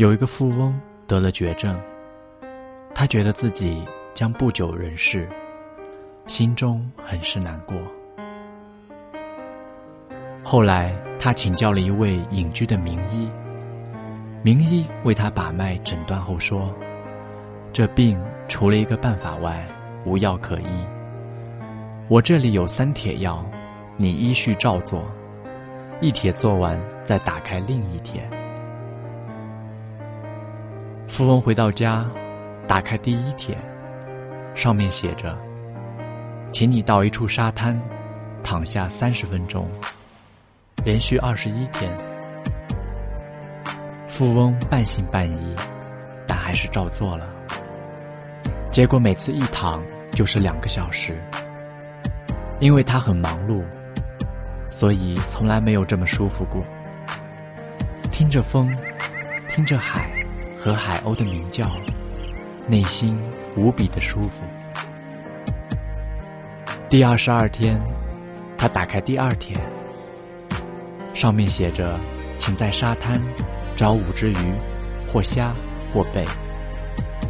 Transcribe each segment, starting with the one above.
有一个富翁得了绝症，他觉得自己将不久人世，心中很是难过。后来，他请教了一位隐居的名医，名医为他把脉诊断后说：“这病除了一个办法外，无药可医。我这里有三帖药，你依序照做，一帖做完再打开另一帖。”富翁回到家，打开第一帖，上面写着：“请你到一处沙滩，躺下三十分钟，连续二十一天。”富翁半信半疑，但还是照做了。结果每次一躺就是两个小时，因为他很忙碌，所以从来没有这么舒服过。听着风，听着海。和海鸥的鸣叫，内心无比的舒服。第二十二天，他打开第二天，上面写着：“请在沙滩找五只鱼，或虾或贝，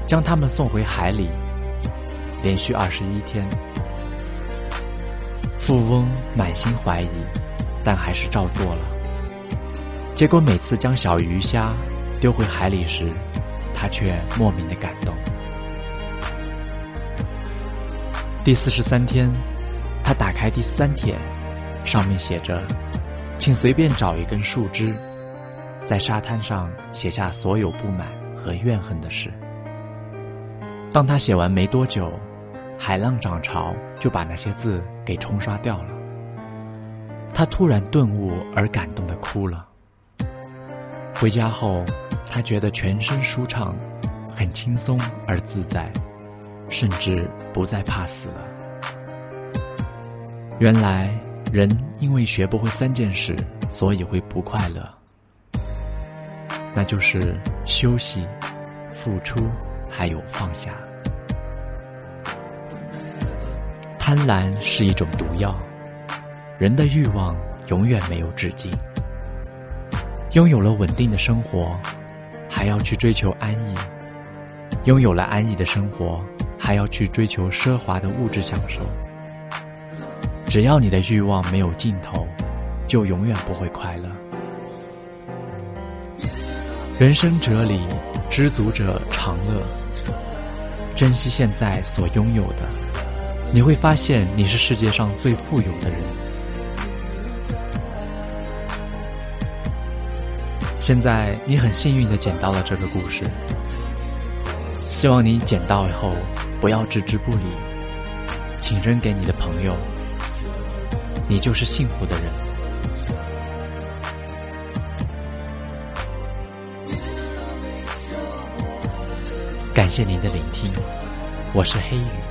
将它们送回海里。”连续二十一天，富翁满心怀疑，但还是照做了。结果每次将小鱼虾。丢回海里时，他却莫名的感动。第四十三天，他打开第三帖，上面写着：“请随便找一根树枝，在沙滩上写下所有不满和怨恨的事。”当他写完没多久，海浪涨潮就把那些字给冲刷掉了。他突然顿悟而感动的哭了。回家后。他觉得全身舒畅，很轻松而自在，甚至不再怕死了。原来人因为学不会三件事，所以会不快乐，那就是休息、付出，还有放下。贪婪是一种毒药，人的欲望永远没有止境。拥有了稳定的生活。还要去追求安逸，拥有了安逸的生活，还要去追求奢华的物质享受。只要你的欲望没有尽头，就永远不会快乐。人生哲理：知足者常乐。珍惜现在所拥有的，你会发现你是世界上最富有的人。现在你很幸运的捡到了这个故事，希望你捡到以后不要置之不理，请扔给你的朋友，你就是幸福的人。感谢您的聆听，我是黑雨。